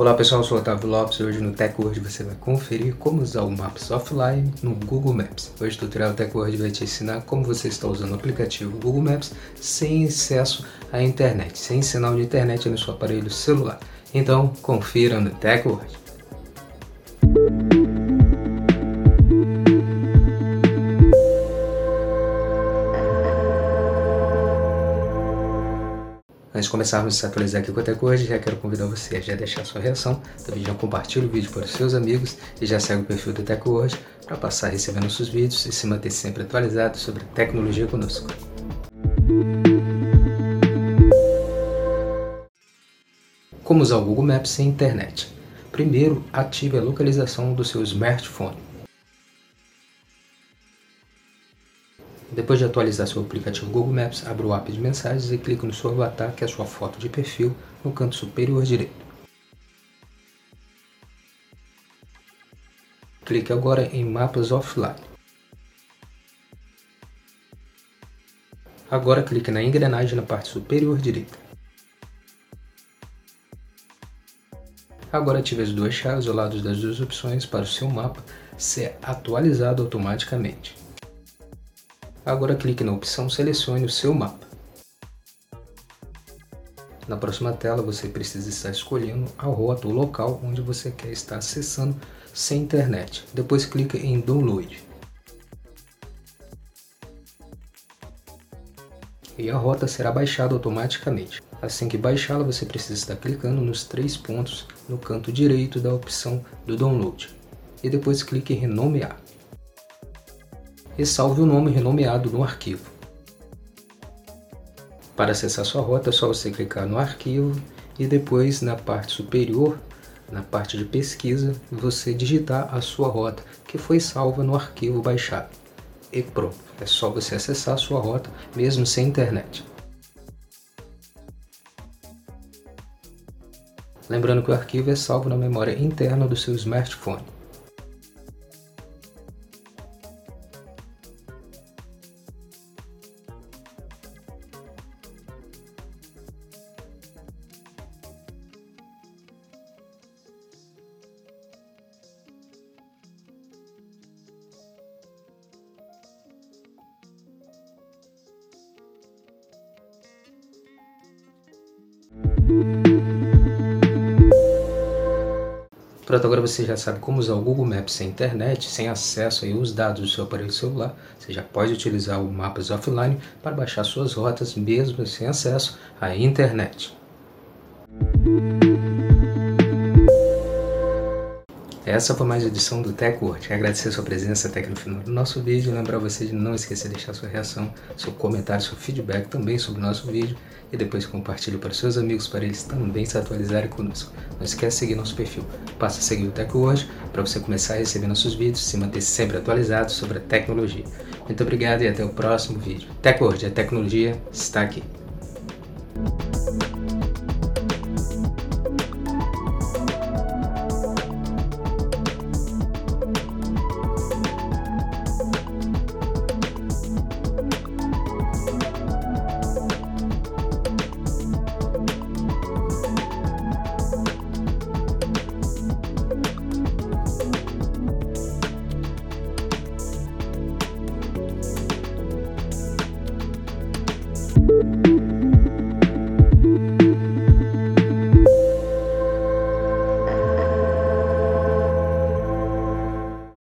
Olá pessoal, eu sou o Otávio Lopes e hoje no TechWord você vai conferir como usar o Maps offline no Google Maps. Hoje o tutorial TechWord vai te ensinar como você está usando o aplicativo Google Maps sem acesso à internet, sem sinal de internet no seu aparelho celular. Então confira no TechWord. Antes de começarmos a se atualizar aqui com a TechWord, já quero convidar você a já deixar sua reação, também já compartilhe o vídeo para os seus amigos e já segue o perfil do TechWord para passar a receber nossos vídeos e se manter sempre atualizado sobre tecnologia conosco. Como usar o Google Maps sem internet? Primeiro, ative a localização do seu smartphone. Depois de atualizar seu aplicativo Google Maps, abra o app de mensagens e clique no seu avatar, que é a sua foto de perfil, no canto superior direito. Clique agora em Mapas Offline. Agora clique na engrenagem na parte superior direita. Agora ative as duas chaves ao lado das duas opções para o seu mapa ser atualizado automaticamente. Agora clique na opção Selecione o seu mapa. Na próxima tela você precisa estar escolhendo a rota ou local onde você quer estar acessando sem internet. Depois clique em Download. E a rota será baixada automaticamente. Assim que baixá-la, você precisa estar clicando nos três pontos no canto direito da opção do Download. E depois clique em Renomear e salve o nome renomeado no arquivo. Para acessar sua rota é só você clicar no arquivo e depois na parte superior, na parte de pesquisa, você digitar a sua rota que foi salva no arquivo baixado. E pronto, é só você acessar a sua rota mesmo sem internet. Lembrando que o arquivo é salvo na memória interna do seu smartphone. Pronto, agora você já sabe como usar o Google Maps sem internet, sem acesso aos dados do seu aparelho celular. Você já pode utilizar o Mapas Offline para baixar suas rotas mesmo sem acesso à internet. Essa foi mais uma edição do TechWord. Agradecer a sua presença até aqui no final do nosso vídeo. Lembrar você de não esquecer de deixar sua reação, seu comentário, seu feedback também sobre o nosso vídeo. E depois compartilhe para seus amigos, para eles também se atualizarem conosco. Não esquece de seguir nosso perfil. Passa a seguir o TechWord para você começar a receber nossos vídeos e se manter sempre atualizado sobre a tecnologia. Muito obrigado e até o próximo vídeo. TechWord, a tecnologia está aqui.